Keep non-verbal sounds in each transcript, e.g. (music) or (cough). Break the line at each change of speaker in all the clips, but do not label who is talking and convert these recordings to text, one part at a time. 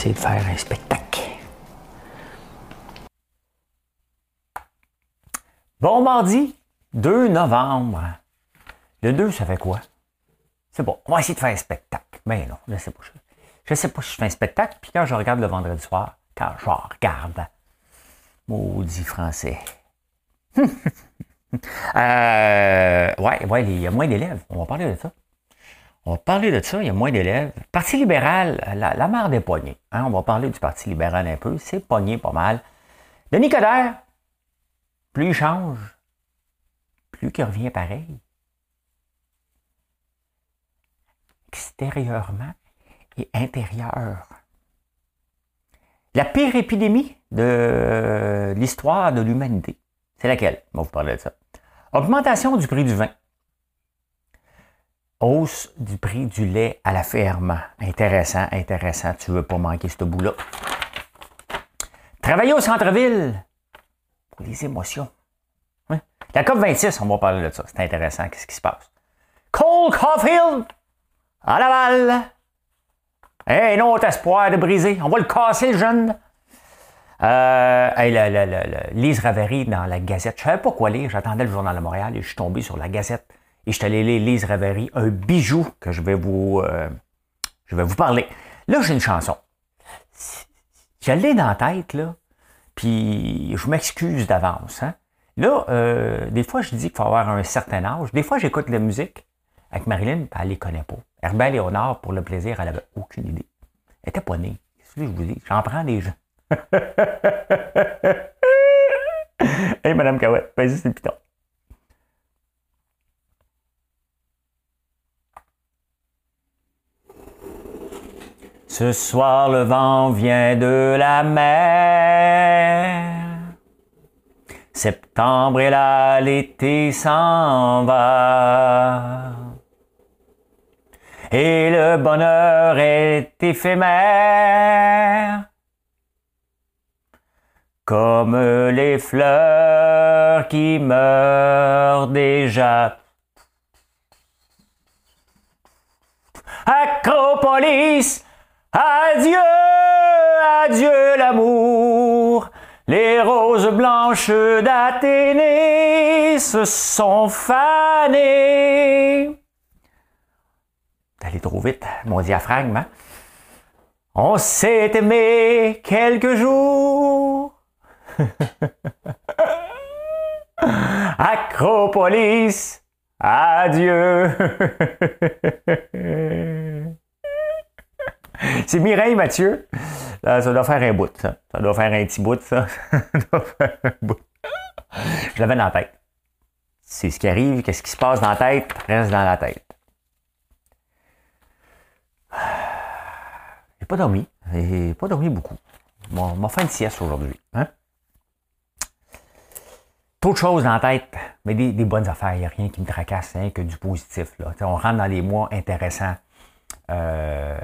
Essayer de faire un spectacle. Bon mardi, 2 novembre. Le 2, ça fait quoi? C'est bon, on va essayer de faire un spectacle. Mais non, je sais pas. Je sais pas si je fais un spectacle, puis quand je regarde le vendredi soir, quand je regarde, maudit français. (laughs) euh, ouais, ouais, il y a moins d'élèves. On va parler de ça. On va parler de ça, il y a moins d'élèves. Parti libéral, la, la des poignées. Hein, on va parler du Parti libéral un peu. C'est pogné pas mal. Denis Coderre, plus il change, plus il revient pareil. Extérieurement et intérieur. La pire épidémie de l'histoire de l'humanité. C'est laquelle? On va vous parler de ça. Augmentation du prix du vin. Hausse du prix du lait à la ferme. Intéressant, intéressant. Tu veux pas manquer ce bout-là. Travailler au centre-ville. Pour les émotions. La COP26, on va parler de ça. C'est intéressant. Qu'est-ce qui se passe? Cole Caulfield à Laval. Un autre espoir de briser. On va le casser, le jeune. Euh, Lise Ravary dans la Gazette. Je ne savais pas quoi lire. J'attendais le Journal de Montréal et je suis tombé sur la Gazette et je suis allé lire Lise un bijou que je vais vous, euh, je vais vous parler. Là, j'ai une chanson. Je l'ai dans la tête, là, puis je m'excuse d'avance. Hein. Là, euh, des fois, je dis qu'il faut avoir un certain âge. Des fois, j'écoute la musique avec Marilyn, puis elle ne les connaît pas. Herbert Léonard, pour le plaisir, elle n'avait aucune idée. Elle n'était pas née. Qu'est-ce que je vous dis? J'en prends des gens. (laughs) hey, Madame Cahouette, vas-y, c'est le piton. Ce soir le vent vient de la mer. Septembre est là, l'été s'en va. Et le bonheur est éphémère. Comme les fleurs qui meurent déjà. Acropolis, Adieu, adieu l'amour. Les roses blanches d'Athénée se sont fanées. T'allais trop vite, mon diaphragme. Hein? On s'est aimé quelques jours. (laughs) Acropolis, adieu. (laughs) C'est Mireille Mathieu. ça doit faire un bout, ça. Ça doit faire un petit bout, ça. (laughs) Je l'avais dans la tête. C'est ce qui arrive, qu'est-ce qui se passe dans la tête, reste dans la tête. J'ai pas dormi. J'ai pas dormi beaucoup. M'a fait une sieste aujourd'hui. Hein? Trop de choses dans la tête, mais des, bonnes affaires. Il n'y a rien qui me tracasse, hein, que du positif. Là. On rentre dans les mois intéressants. Euh,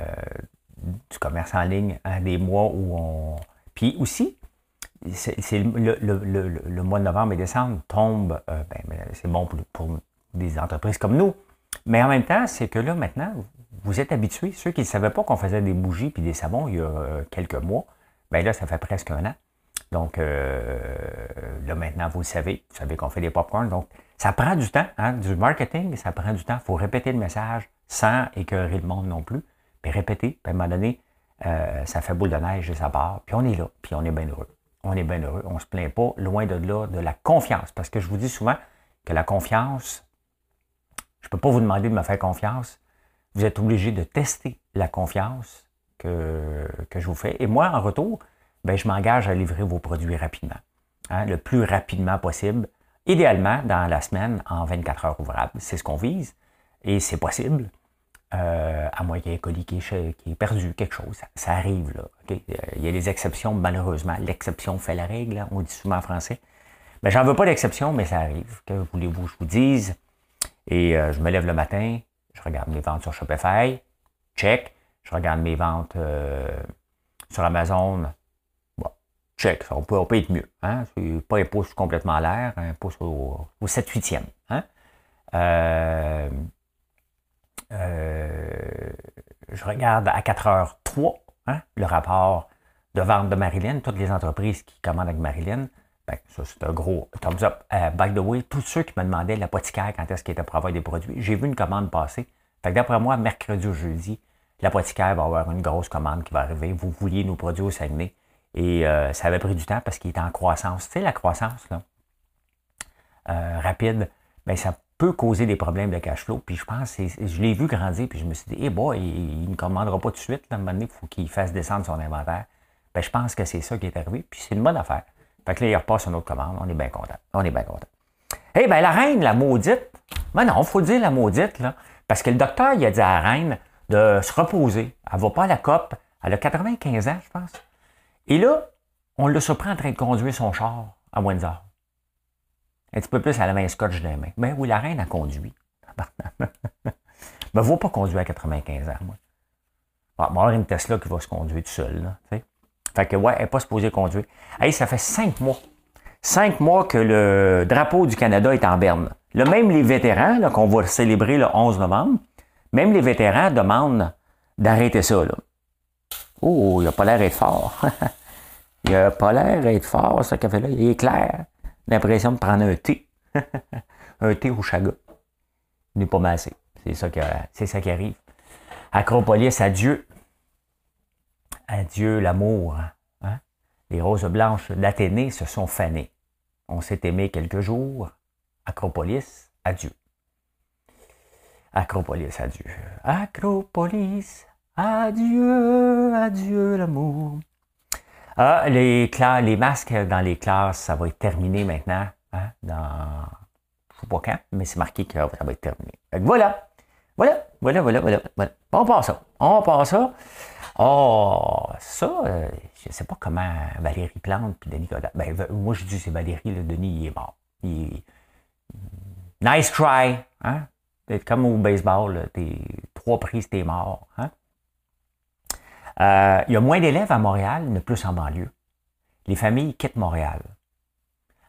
du commerce en ligne, à des mois où on. Puis aussi, c'est le, mois de novembre et décembre tombe, euh, ben, c'est bon pour, des entreprises comme nous. Mais en même temps, c'est que là, maintenant, vous êtes habitués. Ceux qui ne savaient pas qu'on faisait des bougies puis des savons il y a euh, quelques mois, ben là, ça fait presque un an. Donc, euh, là, maintenant, vous le savez. Vous savez qu'on fait des popcorns. Donc, ça prend du temps. Hein, du marketing, ça prend du temps. Il faut répéter le message sans écœurer le monde non plus répéter, puis à un moment donné, euh, ça fait boule de neige et ça part, puis on est là, puis on est bien heureux. On est bien heureux, on ne se plaint pas, loin de là, de la confiance. Parce que je vous dis souvent que la confiance, je ne peux pas vous demander de me faire confiance. Vous êtes obligé de tester la confiance que, que je vous fais. Et moi, en retour, ben, je m'engage à livrer vos produits rapidement. Hein, le plus rapidement possible. Idéalement, dans la semaine, en 24 heures ouvrables. C'est ce qu'on vise. Et c'est possible. Euh, à moins qu'il y ait un colis qui est, perdu, quelque chose. Ça, arrive, là. Il y a des exceptions, malheureusement. L'exception fait la règle, hein, on dit souvent en français. Mais j'en veux pas d'exception, mais ça arrive. Que voulez-vous, je vous dise? Et euh, je me lève le matin, je regarde mes ventes sur Shopify, check. Je regarde mes ventes euh, sur Amazon, bon, check. on, peut, être mieux. Hein? C'est pas un pouce complètement à l'air, un pouce au, 7-8e. Hein? Euh, je regarde à 4h03 hein, le rapport de vente de Marilyn, toutes les entreprises qui commandent avec Marilyn. Ben, ça, c'est un gros thumbs up. by the way, tous ceux qui me demandaient l'apothicaire quand est-ce qu'il était pour avoir des produits, j'ai vu une commande passer. Fait d'après moi, mercredi ou jeudi, l'apothicaire va avoir une grosse commande qui va arriver. Vous vouliez nos produits au Saguenay. Et euh, ça avait pris du temps parce qu'il était en croissance. Tu sais, la croissance, là, euh, rapide, ben, ça peut causer des problèmes de cash flow. Puis je pense, je l'ai vu grandir, puis je me suis dit, eh boy, il, ne commandera pas tout de suite. Là, un moment donné, il faut qu'il fasse descendre son inventaire. Ben, je pense que c'est ça qui est arrivé, puis c'est une bonne affaire. Fait que là, il repasse une autre commande. On est bien content. On est bien content. Eh bien, la reine, la maudite, ben non, il faut dire la maudite, là. Parce que le docteur, il a dit à la reine de se reposer. Elle ne va pas à la COP. Elle a 95 ans, je pense. Et là, on l'a surpris en train de conduire son char à Windsor. Un petit peu plus, elle avait un scotch les mains. Mais oui, la reine a conduit. Mais ne va pas conduire à 95 ans, moi. Bon, va avoir une Tesla qui va se conduire tout seul, là, Fait que, ouais, elle n'est pas supposée conduire. Hey, ça fait cinq mois. Cinq mois que le drapeau du Canada est en berne. Là, même les vétérans, qu'on va célébrer le 11 novembre, même les vétérans demandent d'arrêter ça. Là. Oh, il n'a pas l'air d'être fort. (laughs) il n'a pas l'air d'être fort, ce café-là. Il est clair. L'impression de prendre un thé. (laughs) un thé au chaga. N'est pas massé. C'est ça, qui, arrive. Acropolis, adieu. Adieu l'amour. Hein? Les roses blanches d'Athénée se sont fanées. On s'est aimé quelques jours. Acropolis, adieu. Acropolis, adieu. Acropolis, adieu, adieu l'amour. Ah, les, les masques dans les classes, ça va être terminé maintenant. Hein, dans, je sais pas quand, mais c'est marqué que ça va être terminé. voilà. Voilà, voilà, voilà, voilà, voilà. On passe ça. On passe ça. Oh, ça, euh, je ne sais pas comment Valérie Plante puis Denis. Ben, moi, je dis c'est Valérie, le Denis, il est mort. Nice try. Hein? Comme au baseball, t'es trois prises, t'es mort. Hein? Euh, il y a moins d'élèves à Montréal, mais plus en banlieue. Les familles quittent Montréal.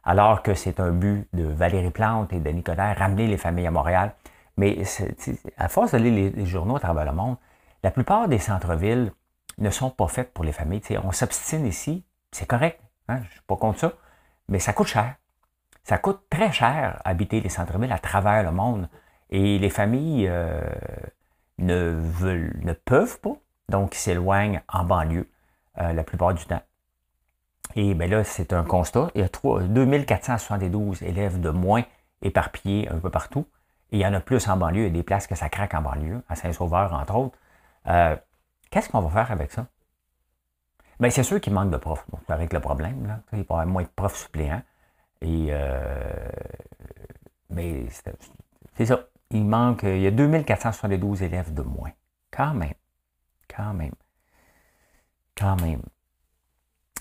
Alors que c'est un but de Valérie Plante et de Nicolas, ramener les familles à Montréal. Mais à force de lire les, journaux à travers le monde, la plupart des centres-villes ne sont pas faits pour les familles. on s'obstine ici, c'est correct, hein? je ne suis pas contre ça, mais ça coûte cher. Ça coûte très cher habiter les centres-villes à travers le monde. Et les familles euh, ne, veulent, ne peuvent pas, donc ils s'éloignent en banlieue euh, la plupart du temps. Et bien là, c'est un constat. Il y a 3, 2472 élèves de moins éparpillés un peu partout. Et il y en a plus en banlieue. Il y a des places que ça craque en banlieue, à Saint-Sauveur, entre autres. Euh, qu'est-ce qu'on va faire avec ça? Bien, c'est sûr qu'il manque de profs. Donc, avec le problème, là. il va y avoir moins de profs suppléants. Et, mais c'est ça il manque, il y a 2472 élèves de moins. Quand même. Quand même. Quand même.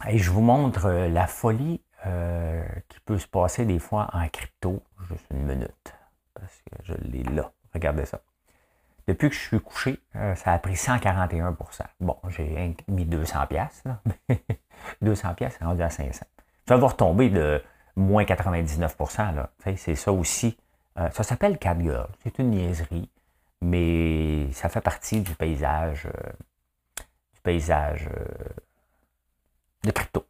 Et je vous montre euh, la folie euh, qui peut se passer des fois en crypto. Juste une minute. Parce que je l'ai là. Regardez ça. Depuis que je suis couché, euh, ça a pris 141% Bon, j'ai mis 200 pièces. 200 pièces, c'est rendu à 500. Ça va retomber de moins 99% C'est ça aussi ça s'appelle Catgirl. C'est une niaiserie, mais ça fait partie du paysage, euh, du paysage euh, de crypto.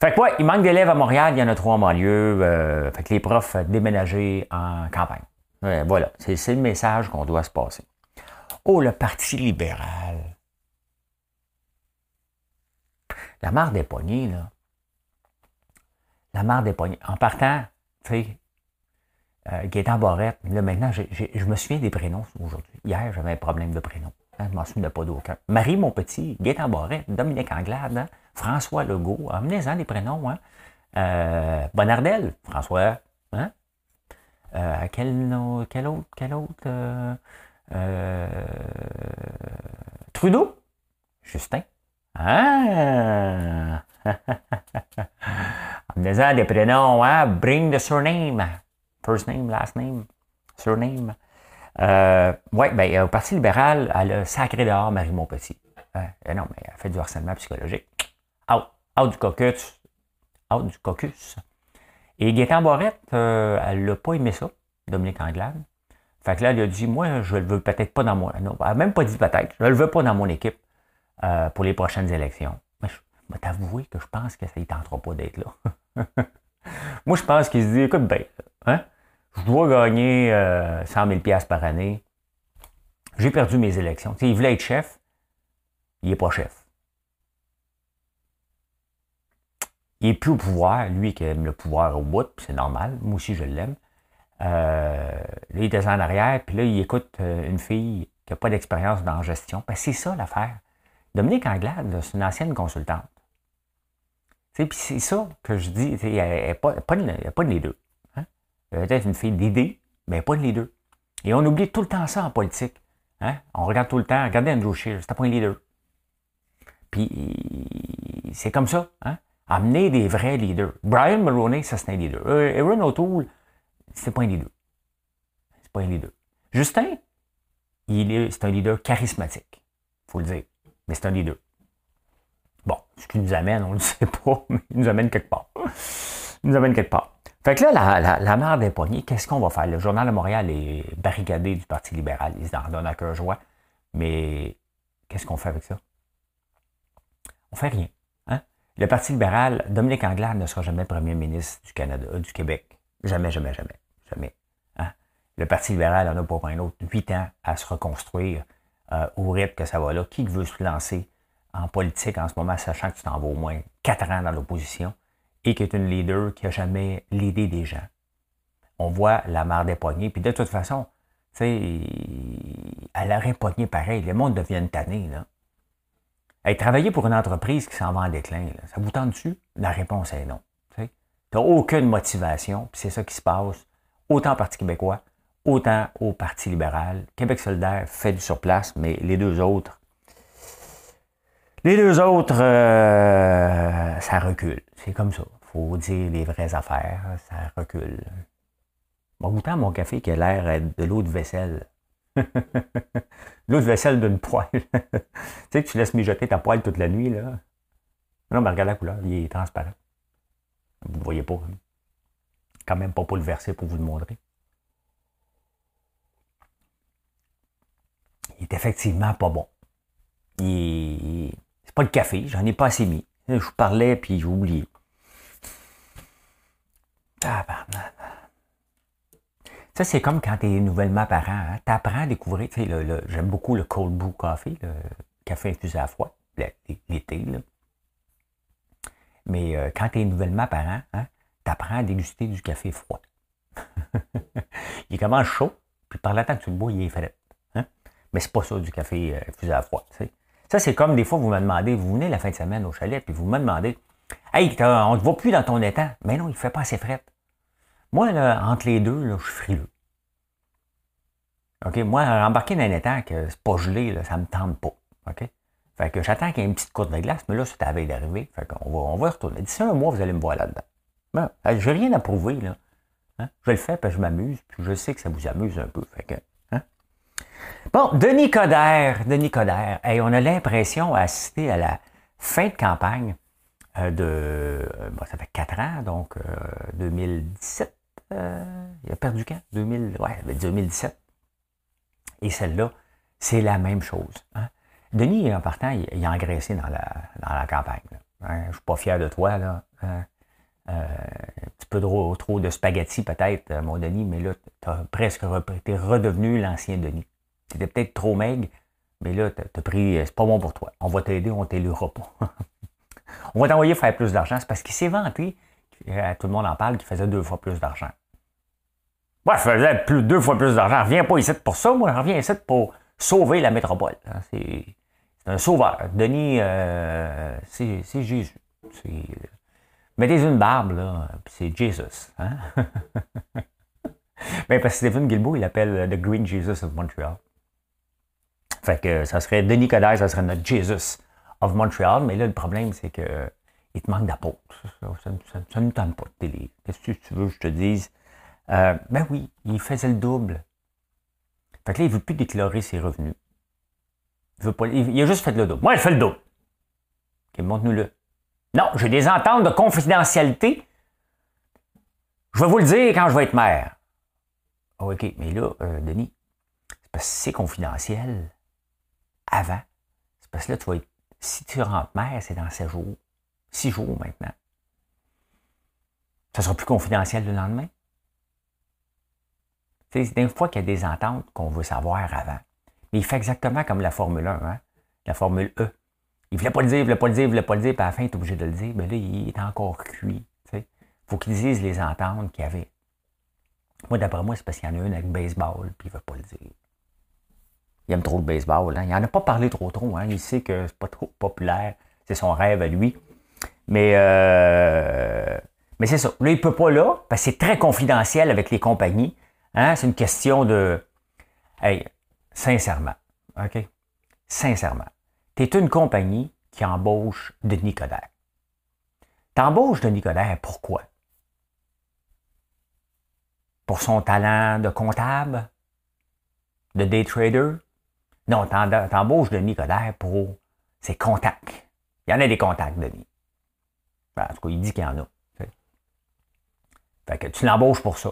Fait que ouais, il manque d'élèves à Montréal, il y en a trois en banlieue. fait que les profs déménagés en campagne. voilà, c'est le message qu'on doit se passer. Oh, le Parti libéral. La mare des poignées, là. La mare des poignées. En partant, tu sais, euh, Gaétan. Là, maintenant, je me souviens des prénoms aujourd'hui. Hier, j'avais un problème de prénom. Hein, je m'en souviens pas d'aucun. Marie, mon petit, Gaétan Barrette, Dominique Anglade, hein, François Legault. Amenez-en des prénoms. Hein. Euh, Bonardel, François. Hein? Euh, quel, quel autre? Quel autre euh, Trudeau? Justin? Ah! en me disant des prénoms, hein? Bring the surname. First name, last name, surname. Euh, oui, ben, au Parti libéral, elle a sacré dehors Marie Montpetit. Hein? non, mais elle fait du harcèlement psychologique. Out, out du caucus. Out du caucus. Et Gaétan Barrette, euh, elle n'a pas aimé ça, Dominique Anglade. Fait que là, elle a dit, moi, je le veux peut-être pas dans mon... Non, elle n'a même pas dit peut-être. Je le veux pas dans mon équipe euh, pour les prochaines élections. Mais je que je pense que ça ne tentera pas d'être là. (laughs) moi, je pense qu'il se dit, écoute, ben, hein, je dois gagner 100 000 par année. J'ai perdu mes élections. il voulait être chef, il n'est pas chef. Il n'est plus au pouvoir, lui qui aime le pouvoir au bout, c'est normal, moi aussi je l'aime. Euh, là, il descend en arrière, puis là, il écoute euh, une fille qui n'a pas d'expérience dans la gestion. Ben, c'est ça l'affaire. Dominique Anglade, c'est une ancienne consultante. Puis c'est ça que je dis, il n'y a, pas, de leader. Hein? Peut-être une fille d'idées, mais pas de leader. Et on oublie tout le temps ça en politique. Hein? On regarde tout le temps, regardez Andrew Scheer, c'était pas un leader. Puis c'est comme ça. Hein? Amener des vrais leaders. Brian Mulroney, ça c'est un leader. Euh, Aaron O'Toole, c'est pas un leader. C'est pas un leader. Justin, c'est un leader charismatique. Faut le dire. Mais c'est un leader. Bon, ce qui nous amène, on ne le sait pas, (laughs) mais il nous amène quelque part. Il nous amène quelque part. Fait que là, la, la, la mère des poignets, qu'est-ce qu'on va faire? Le Journal de Montréal est barricadé du Parti libéral. Ils en donnent à cœur joie. Mais qu'est-ce qu'on fait avec ça? On fait rien. Hein? Le Parti libéral, Dominique Anglade ne sera jamais premier ministre du Canada, euh, du Québec. Jamais, jamais, jamais. Jamais. Hein? Le Parti libéral en a pour un autre huit ans à se reconstruire euh, au rythme que ça va là. Qui veut se lancer en politique en ce moment, sachant que tu t'en vas au moins quatre ans dans l'opposition? Et qui est une leader qui n'a jamais l'idée des gens? On voit la mare des poignets. Puis de toute façon, elle aurait pogné pareil. Le monde devient tanné, là. Hey, travailler pour une entreprise qui s'en va en déclin, ça vous tente dessus? La réponse est non. Tu n'as aucune motivation, puis c'est ça qui se passe, autant au Parti québécois, autant au Parti libéral. Québec solidaire fait du surplace, mais les deux autres, les deux autres, euh, ça recule. C'est comme ça. faut dire les vraies affaires, ça recule. Bon, goûtant mon café qui a l'air de l'eau de vaisselle. (laughs) L'eau de vaisselle d'une poêle. (laughs) tu sais que tu laisses mijoter ta poêle toute la nuit, là. Non, mais regarde la couleur, il est transparent. Vous ne voyez pas. Hein. Quand même pas pour le verser pour vous le montrer. Il est effectivement pas bon. Il C'est pas le café, j'en ai pas assez mis. Je vous parlais puis j'ai oublié. Ça, c'est comme quand tu es nouvellement parent. Hein. Tu apprends à découvrir. J'aime beaucoup le cold brew coffee, le café infusé à froid, l'été. Mais euh, quand tu es nouvellement parent, hein, tu apprends à déguster du café froid. (laughs) il commence chaud, puis par le temps que tu le bois, il est frais. Hein? Mais c'est pas ça du café euh, infusé à froid. Ça, c'est comme des fois, vous me demandez, vous venez la fin de semaine au chalet, puis vous me demandez Hey, on ne te voit plus dans ton étang. Mais non, il ne fait pas assez frais. Moi, entre les deux, là, je suis frileux. OK? Moi, embarquer dans un étang que c'est pas gelé, là, ça me tente pas. OK? Fait que j'attends qu'il y ait une petite courte de glace, mais là, c'est à veille d'arriver. Fait qu'on va, on va retourner. D'ici un mois, vous allez me voir là-dedans. Ben, j'ai rien à prouver, là. Hein? Je le fais parce que je m'amuse, puis je sais que ça vous amuse un peu. Fait que? Bon, Denis Coderre, Denis Coderre. On a l'impression d'assister à la fin de campagne euh, de. Euh, bon, ça fait quatre ans, donc 2017. Euh, il a perdu quand? 2000, ouais, 2017. Et celle-là, c'est la même chose. Hein. Denis, en partant, il, a engraissé dans la, dans la campagne. Hein. Je ne suis pas fier de toi. Là. Hein. Un petit peu trop, de spaghettis peut-être, mon Denis, mais là, tu as presque es redevenu l'ancien Denis. Tu étais peut-être trop maigre, mais là, tu as pris, c'est pas bon pour toi. On va t'aider, on t'élira pas. (laughs) on va t'envoyer faire plus d'argent. C'est parce qu'il s'est vanté, tout le monde en parle, qu'il faisait deux fois plus d'argent. Moi, je faisais plus, deux fois plus d'argent. Je reviens pas ici pour ça. Moi, je reviens ici pour sauver la métropole. Hein. C'est un sauveur. Denis, euh, c'est Jésus. Mettez une barbe, là, c'est Jesus. Hein? (laughs) Mais parce que Stephen Guilbeault, il l'appelle The Green Jesus of Montreal. Fait que ça serait Denis Coderre, ça serait notre Jesus of Montreal. Mais là, le problème, c'est que il te manque d'apôtres. Ça ne me tente pas de télé. Qu'est-ce que tu veux que je te dise? Euh, ben oui, il faisait le double. Fait que là, il ne veut plus déclarer ses revenus. Il, veut pas, il, a juste fait le double. Moi, il fait le double. OK, montre-nous-le. Non, j'ai des ententes de confidentialité. Je vais vous le dire quand je vais être maire. Ah, OK, mais là, euh, Denis, c'est parce que c'est confidentiel avant. C'est parce que là, tu vas être. Si tu rentres maire, c'est dans 7 jours. 6 jours maintenant. Ça sera plus confidentiel le lendemain. C'est des fois qu'il y a des ententes qu'on veut savoir avant. Mais il fait exactement comme la Formule 1, hein? la Formule E. Il ne voulait pas le dire, il ne voulait pas le dire, il ne voulait pas le dire, puis à la fin, il est obligé de le dire. Mais là, il est encore cuit. Il faut qu'il dise les ententes qu'il y avait. Moi, d'après moi, c'est parce qu'il y en a une avec baseball, puis il ne veut pas le dire. Il aime trop le baseball. Hein? Il n'en a pas parlé trop trop. Hein? Il sait que c'est pas trop populaire. C'est son rêve à lui. Mais, euh, mais c'est ça. Là, il ne peut pas là, parce que c'est très confidentiel avec les compagnies. Hein? C'est une question de. Hey, sincèrement, OK? Sincèrement, tu es une compagnie qui embauche Denis Coderre. Tu embauches Denis Coderre, pourquoi? Pour son talent de comptable? De day trader? Non, t'embauches Denis Coderre pour ses contacts. Il y en a des contacts, Denis. Ben, en tout cas, il dit qu'il y en a. Fait que tu l'embauches pour ça.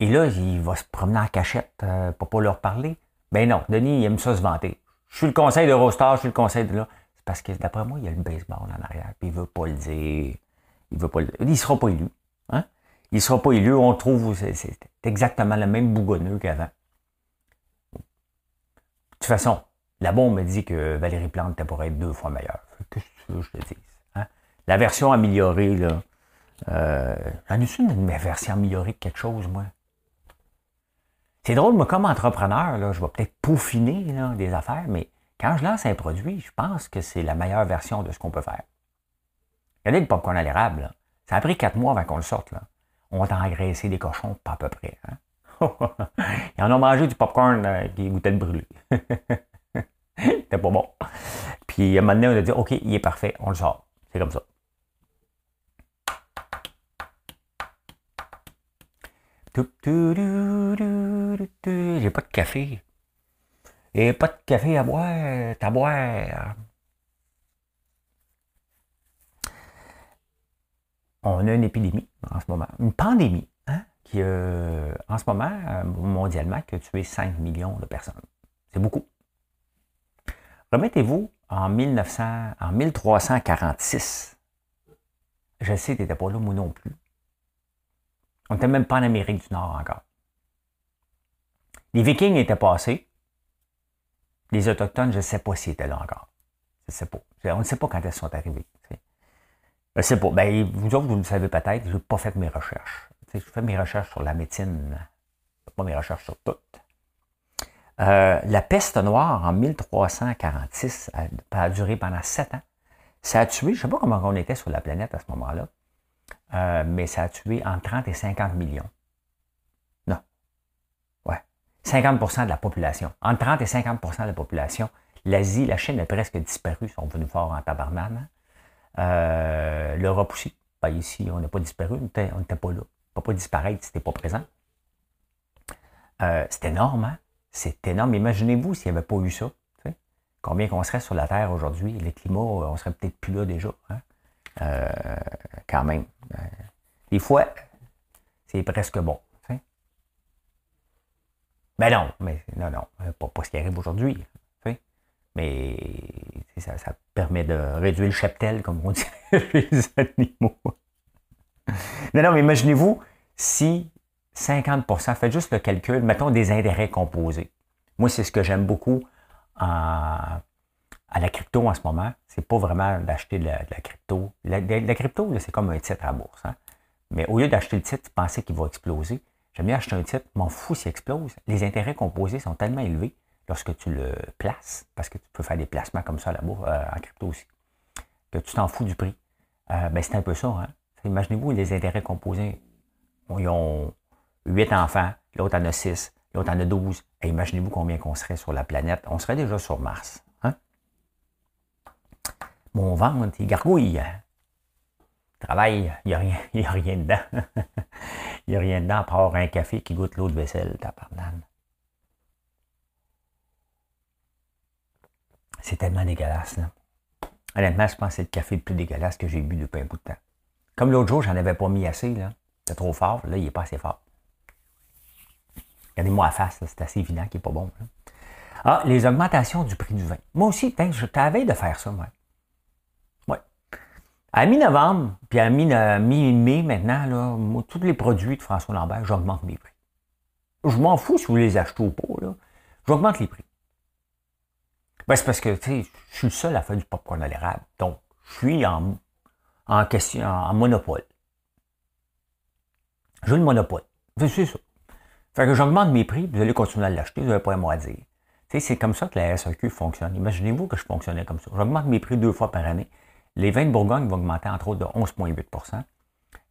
Et là, il va se promener en cachette euh, pour pas leur parler. Ben non, Denis, il aime ça se vanter. Je suis le conseil de Rostar, je suis le conseil de là. C'est parce que d'après moi, il y a le baseball en arrière, puis il veut pas le dire. Il veut pas le. Il sera pas élu. Hein? Il sera pas élu. On trouve c'est exactement le même bougonneux qu'avant. De toute façon, la bombe me dit que Valérie Plante était pour être deux fois meilleure. Qu'est-ce que tu veux que je te dise? Hein? La version améliorée, là. Euh, j'en ai une version améliorée de quelque chose, moi. C'est drôle, moi, comme entrepreneur, là, je vais peut-être peaufiner des affaires, mais quand je lance un produit, je pense que c'est la meilleure version de ce qu'on peut faire. Regardez le popcorn à l'érable. Ça a pris quatre mois avant qu'on le sorte. Là. On va engraissé des cochons, pas à peu près. Hein? (laughs) Ils en ont mangé du popcorn euh, qui goûtait le brûlé. C'était pas bon. Puis donné, on a dit OK, il est parfait, on le sort. C'est comme ça. J'ai pas de café. Et pas de café à boire, à boire. On a une épidémie en ce moment, une pandémie, euh, en ce moment, euh, mondialement, qui a tué 5 millions de personnes. C'est beaucoup. Remettez-vous en 1900, en 1346. Je sais, tu n'étais pas là, moi non plus. On n'était même pas en Amérique du Nord encore. Les Vikings étaient passés. Les Autochtones, je ne sais pas s'ils étaient là encore. Je ne sais pas. On ne sait pas quand elles sont arrivées. Je ne sais pas. Ben, vous autres, vous le savez peut-être, je n'ai pas fait mes recherches. Je fais mes recherches sur la médecine, pas mes recherches sur tout. Euh, la peste noire en 1346 a, a, duré pendant sept ans. Ça a tué, je ne sais pas comment on était sur la planète à ce moment-là. Euh, mais ça a tué entre 30 et 50 millions. Non. Ouais. 50% de la population. Entre 30 et 50% de la population. L'Asie, la Chine a presque disparu, ils sont venus fort en tabarnan. Hein. Euh, L'Europe aussi. Ben, ici, on n'a pas disparu, on n'était pas là. Pas disparaître si pas présent. Euh, c'est énorme, hein? C'est énorme. Imaginez-vous s'il n'y avait pas eu ça. Combien qu'on serait sur la Terre aujourd'hui? Les climats, on serait peut-être plus là déjà. Hein? Euh, quand même. Euh, des fois, c'est presque bon. Ben non, mais non, non, euh, pas, pas ce qui arrive aujourd'hui. Mais ça, ça, permet de réduire le cheptel, comme on dit (laughs) les animaux. (laughs) Non, non, mais imaginez-vous si 50%, faites juste le calcul, mettons des intérêts composés. Moi, c'est ce que j'aime beaucoup en, à la crypto en ce moment, c'est pas vraiment d'acheter de, la, crypto. La, crypto, c'est comme un titre à bourse. Hein. Mais au lieu d'acheter le titre, penser qu'il va exploser, j'aime mieux acheter un titre, m'en fous s'il explose. Les intérêts composés sont tellement élevés lorsque tu le places, parce que tu peux faire des placements comme ça la euh, en crypto aussi, que tu t'en fous du prix. Euh, ben, c'est un peu ça. Hein. Imaginez-vous les intérêts composés. Ils ont huit enfants, l'autre en a six. l'autre en a 12. imaginez-vous combien qu'on serait sur la planète. On serait déjà sur Mars. Hein? Mon ventre, il gargouille. Travail, il n'y a, rien, (laughs) a rien dedans. (laughs) il n'y a rien dedans à part un café qui goûte l'eau de vaisselle, C'est tellement dégueulasse, là. Honnêtement, je pense que c'est le café le plus dégueulasse que j'ai bu depuis un bout de temps. Comme l'autre jour, j'en avais pas mis assez, là. C'était trop fort. Là, il n'est pas assez fort. Regardez-moi à face, c'est assez évident qu'il n'est pas bon. Ah, les augmentations du prix du vin. Moi aussi, je t'avais de faire ça, moi. Ouais. À mi-novembre, puis à mi-mai maintenant, là, tous les produits de François Lambert, j'augmente mes prix. Je m'en fous si vous les achetez ou pas. Là. J'augmente les prix. Ben, c'est parce que je suis le seul à faire du popcorn à l'érable. Donc, je suis en, en question, en monopole. J'ai le monopole. C'est ça. Fait que j'augmente mes prix, vous allez continuer à l'acheter, vous n'avez pas à moi dire. c'est comme ça que la SAQ fonctionne. Imaginez-vous que je fonctionnais comme ça. J'augmente mes prix deux fois par année. Les vins de Bourgogne vont augmenter entre autres de 11,8%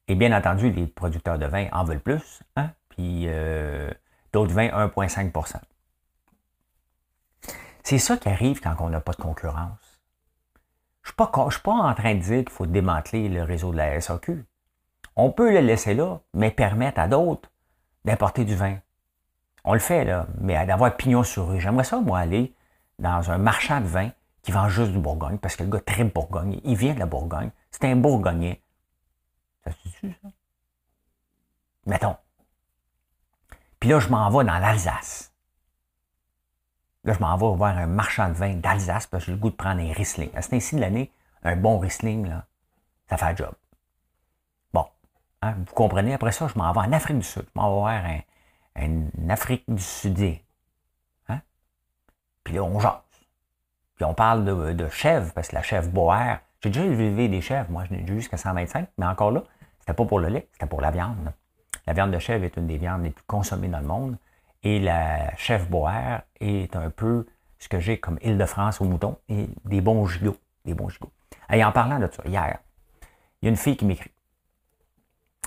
Et bien entendu, les producteurs de vin en veulent plus, hein? puis euh, d'autres vins 1,5% C'est ça qui arrive quand on n'a pas de concurrence. Je ne suis pas en train de dire qu'il faut démanteler le réseau de la SAQ. On peut le laisser là, mais permettre à d'autres d'importer du vin. On le fait, là, mais d'avoir pignon sur rue. J'aimerais ça, moi, aller dans un marchand de vin qui vend juste du Bourgogne, parce que le gars très Bourgogne, il vient de la Bourgogne, c'est un Bourgognien. Ça se dit ça? Mettons. Puis là, je m'en vais dans l'Alsace. Là, je m'en vais voir un marchand de vin d'Alsace parce que j'ai le goût de prendre un Riesling. À ce temps de l'année, un bon Riesling, là, ça fait un job. Hein, vous comprenez? Après ça, je m'en vais en Afrique du Sud. Je m'en vais voir un, Afrique du Sud. Hein? Puis là, on jase. Puis on parle de, de chèvre, parce que la chèvre boire. J'ai déjà élevé des chèvres, moi, je n'ai jusqu'à 125, mais encore là, c'était pas pour le lait, c'était pour la viande. La viande de chèvre est une des viandes les plus consommées dans le monde. Et la chèvre boire est un peu ce que j'ai comme Île-de-France au mouton et des bons gigots. Des bons gigots. Et en parlant de ça, hier, il y a une fille qui m'écrit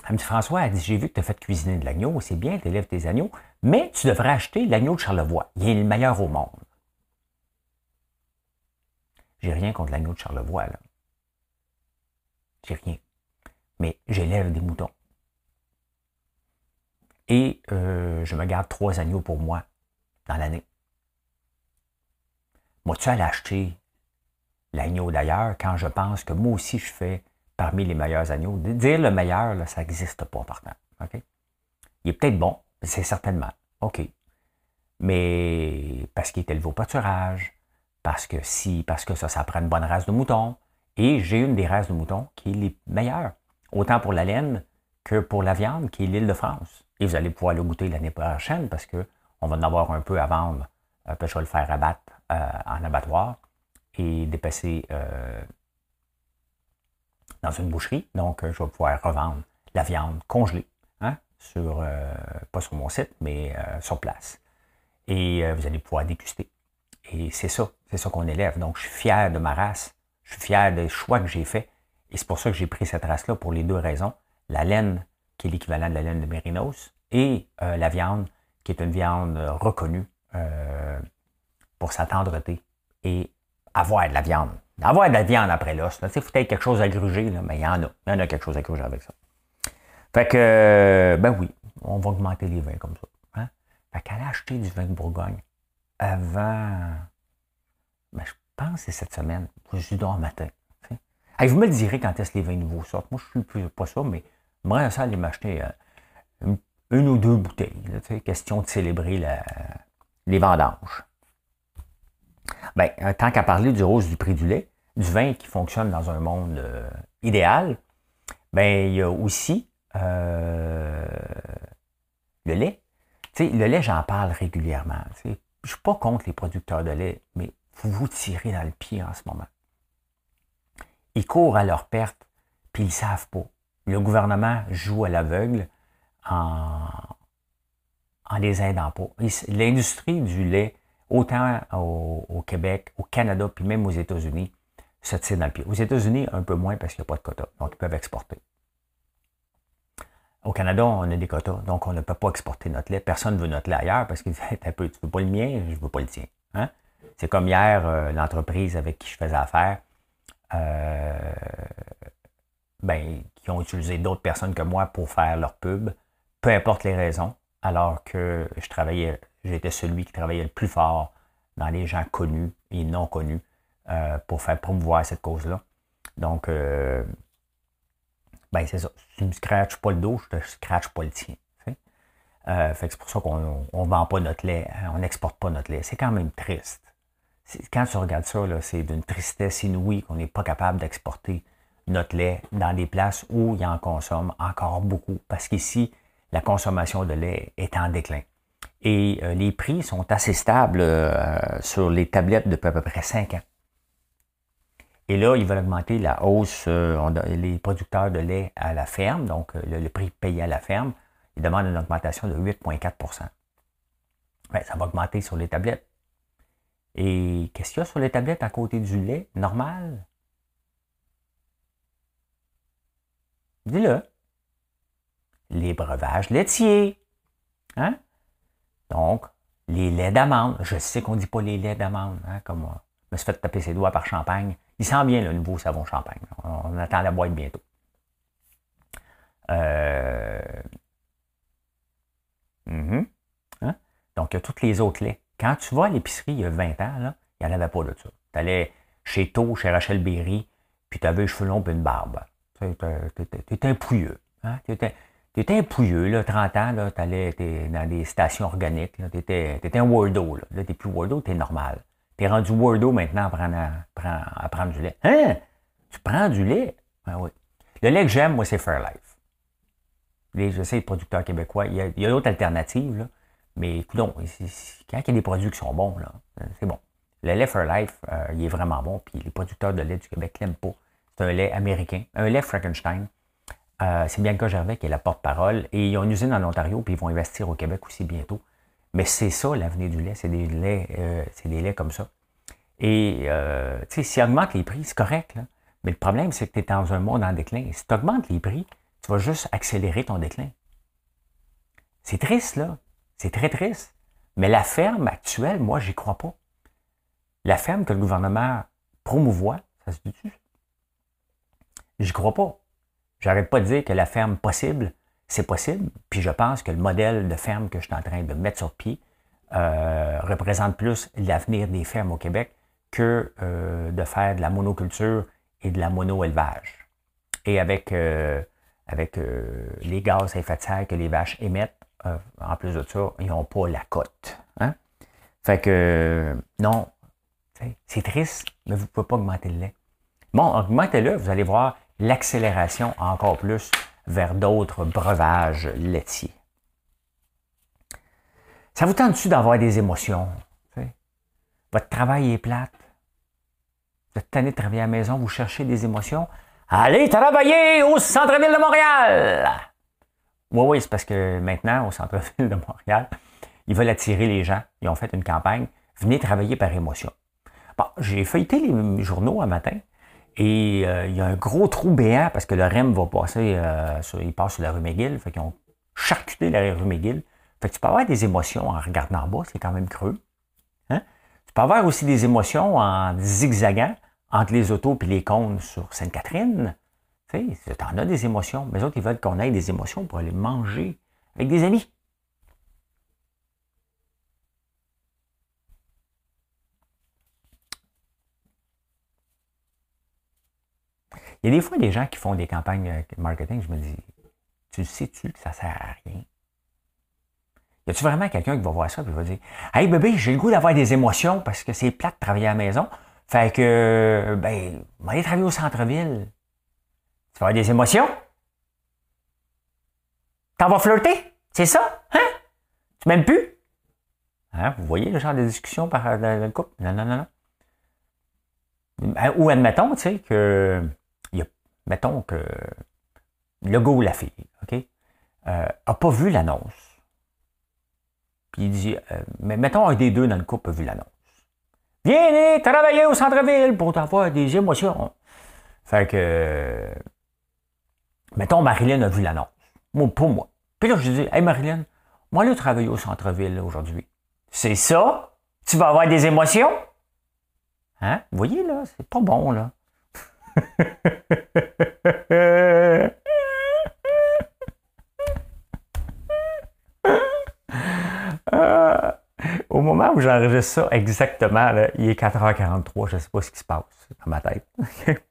elle me dit, François, elle dit, j'ai vu que tu as fait cuisiner de l'agneau, c'est bien, tu élèves tes agneaux, mais tu devrais acheter l'agneau de Charlevoix. Il est le meilleur au monde. J'ai rien contre l'agneau de Charlevoix, là. J'ai rien. Mais j'élève des moutons. Et euh, je me garde trois agneaux pour moi dans l'année. Moi, tu allais acheter l'agneau d'ailleurs quand je pense que moi aussi je fais parmi les meilleurs agneaux? Dire le meilleur, ça n'existe pas partant. Il est peut-être bon, c'est certainement. OK. Mais parce qu'il est élevé au pâturage, parce que si, parce que ça, ça prend une bonne race de mouton. Et j'ai une des races de moutons qui est les meilleures. Autant pour la laine que pour la viande, qui est l'île de France. Et vous allez pouvoir le goûter l'année prochaine parce qu'on va en avoir un peu à vendre. Euh, je vais le faire abattre euh, en abattoir et dépasser euh, dans une boucherie. Donc, euh, je vais pouvoir revendre la viande congelée, hein, sur, pas sur mon site, mais sur place. Et vous allez pouvoir déguster. Et c'est ça, c'est ça qu'on élève. Donc, je suis fier de ma race, je suis fier des choix que j'ai faits. Et c'est pour ça que j'ai pris cette race-là pour les deux raisons. La laine, qui est l'équivalent de la laine de Mérinos, et la viande, qui est une viande reconnue pour sa tendreté et avoir de la viande. Avoir de la viande après l'os. Il faut peut-être quelque chose à gruger, mais il y en a. Il y en a quelque chose à gruger avec ça. Fait que, ben oui, on va augmenter les vins comme ça. Hein? Fait qu'aller acheter du vin de Bourgogne avant, ben, je pense que c'est cette semaine. Je suis le matin. vous me direz quand est-ce que les vins nouveaux sortent. Moi, je suis pas ça, mais j'aimerais ça aller m'acheter euh, une, ou deux bouteilles. question de célébrer les vendanges. Ben, euh, tant qu'à parler du rose du prix du lait, du vin qui fonctionne dans un monde euh, idéal, ben, il y a aussi le lait. le lait, j'en parle régulièrement. Je ne suis pas contre les producteurs de lait, mais vous vous tirez dans le pied en ce moment. Ils courent à leur perte, puis ils ne savent pas. Le gouvernement joue à l'aveugle en, en les aidant pas. L'industrie du lait autant au, Québec, au Canada, puis même aux États-Unis, se tire dans le pied. Aux États-Unis, un peu moins parce qu'il n'y a pas de quota, donc ils peuvent exporter. Au Canada, on a des quotas, donc on ne peut pas exporter notre lait. Personne ne veut notre lait ailleurs parce que un peu, tu veux pas le mien, je veux pas le tien. Hein? C'est comme hier, euh, l'entreprise avec qui je faisais affaire, euh, ben, qui ont utilisé d'autres personnes que moi pour faire leur pub, peu importe les raisons, alors que je travaillais, j'étais celui qui travaillait le plus fort dans les gens connus et non connus euh, pour faire promouvoir cette cause-là. Donc, euh, ben c'est ça. tu ne me scratches pas le dos, je te scratche pas le tien. Euh, c'est pour ça qu'on ne vend pas notre lait, on n'exporte pas notre lait. C'est quand même triste. Quand tu regardes ça, c'est d'une tristesse inouïe qu'on n'est pas capable d'exporter notre lait dans des places où il en consomme encore beaucoup. Parce qu'ici, la consommation de lait est en déclin. Et euh, les prix sont assez stables euh, sur les tablettes depuis à peu près 5 ans. Et là, ils veulent augmenter la hausse, euh, les producteurs de lait à la ferme, donc le, prix payé à la ferme, ils demandent une augmentation de 8,4% ben, Ça va augmenter sur les tablettes. Et qu'est-ce qu'il y a sur les tablettes à côté du lait normal? Dis-le. Les breuvages laitiers. Hein? Donc, les laits d'amande. Je sais qu'on ne dit pas les laits d'amande, hein, comme me suis fait taper ses doigts par champagne. Il sent bien le nouveau savon champagne. On attend la boîte bientôt. Euh... Mm-hmm. Hein? Donc, il y a tous les autres laits. Quand tu vas à l'épicerie il y a 20 ans, il n'y en avait pas de ça. Tu allais chez To, chez Rachel Berry, puis tu avais les cheveux longs et une barbe. Étais un pouilleux. Hein? Tu étais, un pouilleux, là, 30 ans, tu allais dans des stations organiques. Tu étais, un Wordo. Là, là tu n'es plus Wordo, tu es normal. Tu es rendu Wordo maintenant à prendre, à, prendre, du lait. Hein? Tu prends du lait? Ben oui. Le lait que j'aime, moi, c'est Fairlife. Les, je sais, les producteurs québécois, il y a, d'autres alternatives, là, mais écoute, quand il y a des produits qui sont bons, là, c'est bon. Le lait Fairlife, euh, il est vraiment bon, puis les producteurs de lait du Québec l'aiment pas. Un lait américain, un lait Frankenstein. Euh, c'est Bianca Gervais qui est la porte-parole. Et ils ont une usine en Ontario, puis ils vont investir au Québec aussi bientôt. Mais c'est ça l'avenir du lait, c'est des laits, euh, c'est des laits comme ça. Et euh, tu sais, s'ils augmentent les prix, c'est correct. Là. Mais le problème, c'est que tu es dans un monde en déclin. si tu augmentes les prix, tu vas juste accélérer ton déclin. C'est triste, là. C'est très triste. Mais la ferme actuelle, moi, j'y crois pas. La ferme que le gouvernement promouvoit, ça se dit-tu? J'y crois pas. J'arrête pas de dire que la ferme possible, c'est possible. Puis je pense que le modèle de ferme que je suis en train de mettre sur pied euh, représente plus l'avenir des fermes au Québec que euh, de faire de la monoculture et de la mono-élevage. Et avec, euh, avec les gaz à effet de serre que les vaches émettent, en plus de ça, ils n'ont pas la cote. Hein? Fait que non, c'est triste, mais vous ne pouvez pas augmenter le lait. Bon, augmentez-le, vous allez voir, l'accélération encore plus vers d'autres breuvages laitiers. Ça vous tente-tu d'avoir des émotions? Votre travail est plate. Vous êtes tanné de travailler à la maison, vous cherchez des émotions. Allez travailler au centre-ville de Montréal! Oui, oui, c'est parce que maintenant, au centre-ville de Montréal, ils veulent attirer les gens. Ils ont fait une campagne. Venez travailler par émotion. J'ai feuilleté les journaux un matin. Et euh, il y a un gros trou béant parce que le REM va passer, euh, il passe sur la rue McGill. Fait qu'ils ont charcuté la rue McGill. Fait que tu peux avoir des émotions en regardant en bas, c'est quand même creux. Hein? Tu peux avoir aussi des émotions en zigzagant entre les autos et les cônes sur Sainte-Catherine. Tu en as des émotions. Mais les autres, ils veulent qu'on ait des émotions pour aller manger avec des amis. Il y a des fois des gens qui font des campagnes euh, marketing, je me dis, tu sais-tu que ça sert à rien? Y a-tu vraiment quelqu'un qui va voir ça et va dire, Hey bébé, j'ai le goût d'avoir des émotions parce que c'est plate de travailler à la maison. Fait que, ben, on va aller travailler au centre-ville. Tu vas avoir des émotions? T'en vas flirter? C'est ça? Hein? Tu m'aimes plus? Hein? Vous voyez le genre de discussion par euh, le couple? Non, non, non, non. Ou admettons, tu sais, que mettons que le gars ou la fille, OK, euh, a pas vu l'annonce. Puis il dit, euh, mais mettons un des deux dans le couple a vu l'annonce. Viens travailler au centre-ville pour avoir des émotions. Fait que, mettons Marilyn a vu l'annonce. Moi, pour moi. Puis là, je dis, hey Marilyn, moi, là, travailler au centre-ville aujourd'hui. C'est ça? Tu vas avoir des émotions? Hein? Vous voyez, là, c'est pas bon, là. Au moment où j'enregistre ça, exactement, il est 4h43, je ne sais pas ce qui se passe dans ma tête. (laughs)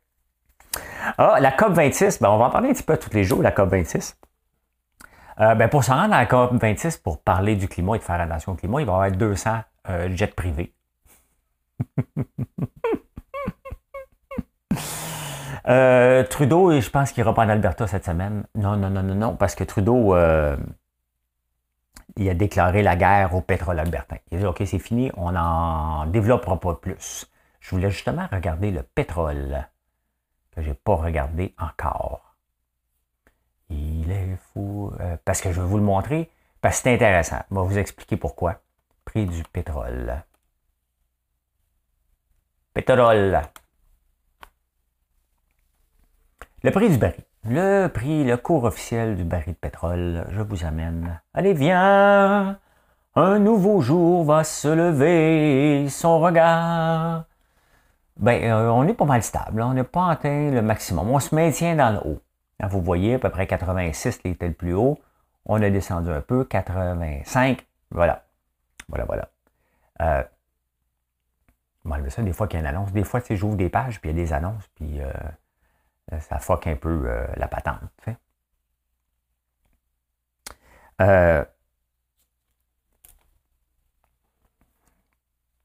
ah, la COP26, ben, on va en parler un petit peu tous les jours, la COP26. Euh, ben, pour se rendre à la COP26 pour parler du climat et de faire attention au climat, il va y avoir 200 euh, jets privés. (laughs) Euh, Trudeau, je pense qu'il pas en Alberta cette semaine. Non, non, non, non, non, parce que Trudeau, il a déclaré la guerre au pétrole albertain. Il a dit, OK, c'est fini, on n'en développera pas plus. Je voulais justement regarder le pétrole que je n'ai pas regardé encore. Il est fou. Euh, parce que je vais vous le montrer, parce que c'est intéressant. Je vais vous expliquer pourquoi. Prix du pétrole. Pétrole. Le prix du baril. Le prix, le cours officiel du baril de pétrole, je vous amène. Allez, viens! Un nouveau jour va se lever, son regard. Ben, euh, on est pas mal stable. On n'a pas atteint le maximum. On se maintient dans le haut. vous voyez, à peu près 86 était le plus haut. On a descendu un peu, 85. Voilà. Voilà, voilà. Euh, ça des fois qu'il y a une annonce. Des fois, tu sais, j'ouvre des pages, puis il y a des annonces, puis euh, ça fuck un peu euh, la patente. Euh,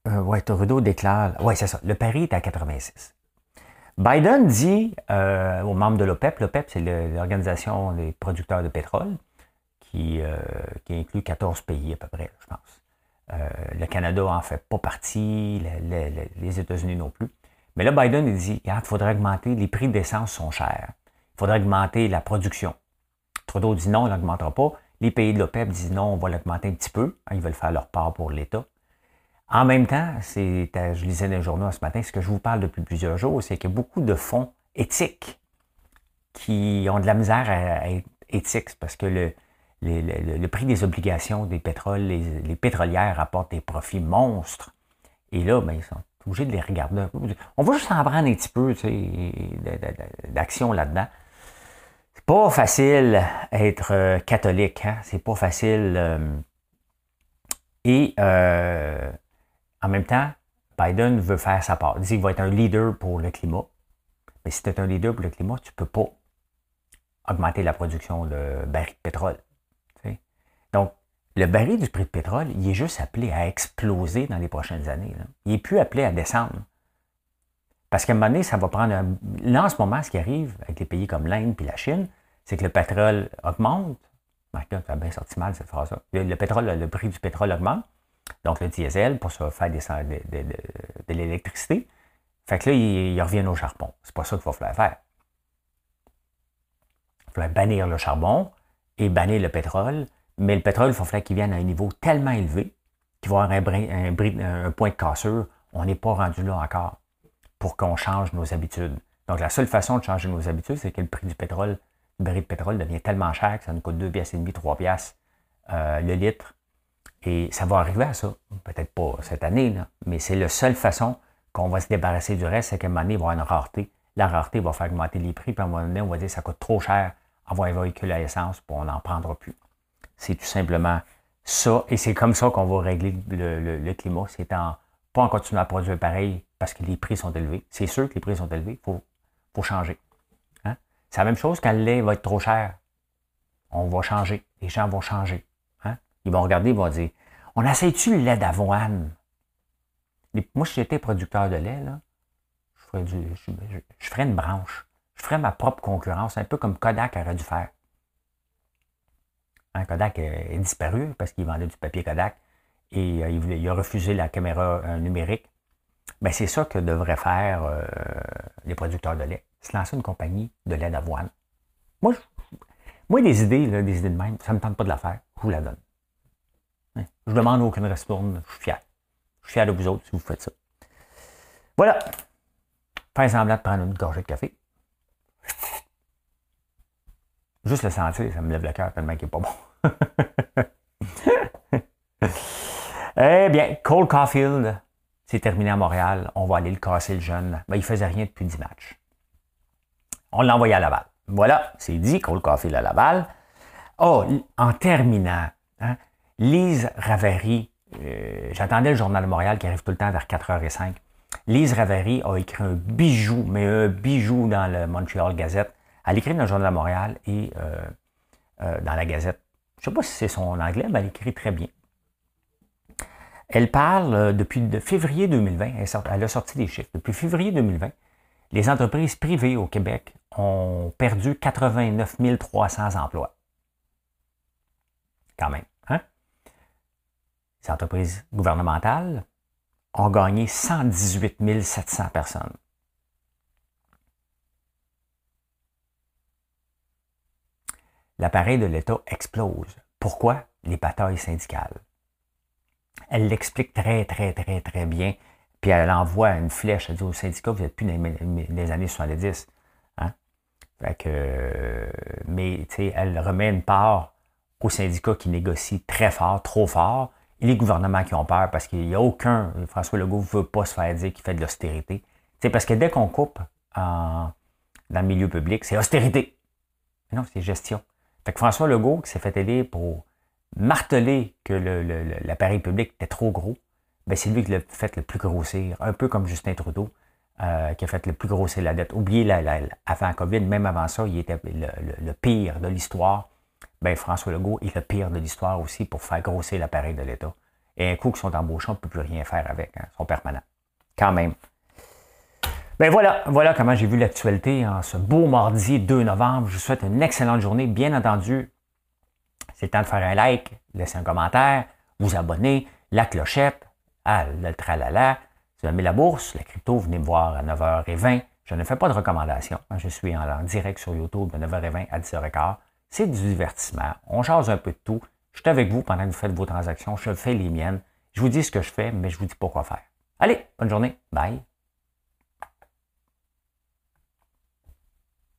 euh, ouais, déclare. Oui, c'est ça. Le pari est à 86. Biden dit aux membres de l'OPEP, l'OPEP, c'est l'organisation des producteurs de pétrole, qui, qui, inclut 14 pays à peu près, je pense. le Canada en fait pas partie, les États-Unis non plus. Mais là, Biden, il dit, il faudrait augmenter, les prix d'essence sont chers. Il faudrait augmenter la production. Trudeau dit non, on n'augmentera pas. Les pays de l'OPEP disent non, on va l'augmenter un petit peu. Ils veulent faire leur part pour l'État. En même temps, c'est, je lisais dans les journaux ce matin, ce que je vous parle depuis plusieurs jours, c'est qu'il y a beaucoup de fonds éthiques qui ont de la misère à, être éthiques parce que le, le, prix des obligations des pétroles, les, pétrolières apportent des profits monstres. Et là, ben, ils sont obligé de les regarder un peu. On va juste en prendre un petit peu d'action là-dedans. C'est pas facile être euh, catholique, hein? c'est pas facile. Euh, et euh, en même temps, Biden veut faire sa part. Il dit qu'il va être un leader pour le climat. Mais si tu es un leader pour le climat, tu ne peux pas augmenter la production de barils de pétrole. Donc, le baril du prix de pétrole, il est juste appelé à exploser dans les prochaines années. Il n'est plus appelé à descendre. Parce qu'à un moment donné, ça va prendre un... Là, en ce moment, ce qui arrive avec les pays comme l'Inde et la Chine, c'est que le pétrole augmente. tu as bien sorti mal cette phrase-là. Le, pétrole, le prix du pétrole augmente. Donc, le diesel, pour se faire descendre de, l'électricité. Fait que là, ils, reviennent au charbon. C'est pas ça qu'il va falloir faire. Il va bannir le charbon et bannir le pétrole mais le pétrole, il faut qu'il vienne à un niveau tellement élevé qu'il va y avoir un, point de cassure. On n'est pas rendu là encore pour qu'on change nos habitudes. Donc, la seule façon de changer nos habitudes, c'est que le prix du pétrole, le baril de pétrole devient tellement cher que ça nous coûte 2 pièces et demi, 3 pièces euh, le litre. Et ça va arriver à ça. Peut-être pas cette année, là, mais c'est la seule façon qu'on va se débarrasser du reste, c'est qu'à un moment donné, il va y avoir une rareté. La rareté va faire augmenter les prix, puis à un moment donné, on va dire que ça coûte trop cher avoir un véhicule à essence, puis on n'en prendra plus. C'est tout simplement ça. Et c'est comme ça qu'on va régler le, climat. C'est en pas en continuant à produire pareil parce que les prix sont élevés. C'est sûr que les prix sont élevés. Il faut, changer. Hein? C'est la même chose quand le lait va être trop cher. On va changer. Les gens vont changer. Hein? Ils vont regarder, ils vont dire On essaie-tu le lait d'avoine Moi, si j'étais producteur de lait, là, je, ferais je ferais une branche. Je ferais ma propre concurrence, un peu comme Kodak aurait dû faire. Kodak est disparu parce qu'il vendait du papier Kodak et euh, il, a refusé la caméra euh, numérique. Ben, c'est ça que devraient faire euh, les producteurs de lait. Se lancer une compagnie de lait d'avoine. Moi, moi, des idées, des idées de même, ça ne me tente pas de la faire. Je vous la donne. Hein? Je ne demande aucune retourne. Je suis fier. Je suis fier de vous autres si vous faites ça. Voilà. Faire semblant de prendre une gorgée de café. Juste le sentir, ça me lève le cœur tellement qu'il n'est pas bon. (laughs) eh bien, Cole Caulfield, c'est terminé à Montréal. On va aller le casser, le jeune. Ben, il ne faisait rien depuis 10 matchs. On l'a envoyé à Laval. Voilà, c'est dit, Cole Caulfield à Laval. Oh, en terminant, hein, Lise Ravary, euh, j'attendais le Journal de Montréal qui arrive tout le temps vers 4h05. Lise Ravary a écrit un bijou, mais un bijou dans le Montreal Gazette. Elle écrit dans le Journal de Montréal et euh, euh, dans la Gazette. Je ne sais pas si c'est son anglais, mais elle écrit très bien. Elle parle depuis février 2020, elle, a sorti des chiffres. Depuis février 2020, les entreprises privées au Québec ont perdu 89 300 emplois. Quand même. Hein? Les entreprises gouvernementales ont gagné 118 700 personnes. L'appareil de l'État explose. Pourquoi? Les batailles syndicales. Elle l'explique très, très, très, très bien. Puis elle envoie une flèche. Elle dit au syndicat, vous n'êtes plus dans les années 70. Hein? Mais elle remet une part aux syndicats qui négocient très fort, trop fort, et les gouvernements qui ont peur parce qu'il n'y a aucun. François Legault ne veut pas se faire dire qu'il fait de l'austérité. C'est parce que dès qu'on coupe dans le milieu public, c'est austérité. non, c'est gestion. Fait que François Legault, qui s'est fait aider pour marteler que l'appareil public était trop gros, ben c'est lui qui l'a fait le plus grossir, un peu comme Justin Trudeau, euh, qui a fait le plus grossir la dette. Oubliez, la, avant COVID, même avant ça, il était le pire de l'histoire ben François Legault est le pire de l'histoire aussi pour faire grossir l'appareil de l'État. Et un coup qu'ils sont on ne peut plus rien faire avec. Hein. Ils sont permanents. Quand même. Ben voilà, voilà comment j'ai vu l'actualité en ce beau mardi 2 novembre. Je vous souhaite une excellente journée. Bien entendu, c'est le temps de faire un like, laisser un commentaire, vous abonner, la clochette, ah, le tralala. Si vous aimez la bourse, la crypto, venez me voir à 9h20. Je ne fais pas de recommandations. Je suis en direct sur YouTube de 9h20 à 10h15. C'est du divertissement. On change un peu de tout. Je suis avec vous pendant que vous faites vos transactions. Je fais les miennes. Je vous dis ce que je fais, mais je vous dis pas quoi faire. Allez, bonne journée. Bye.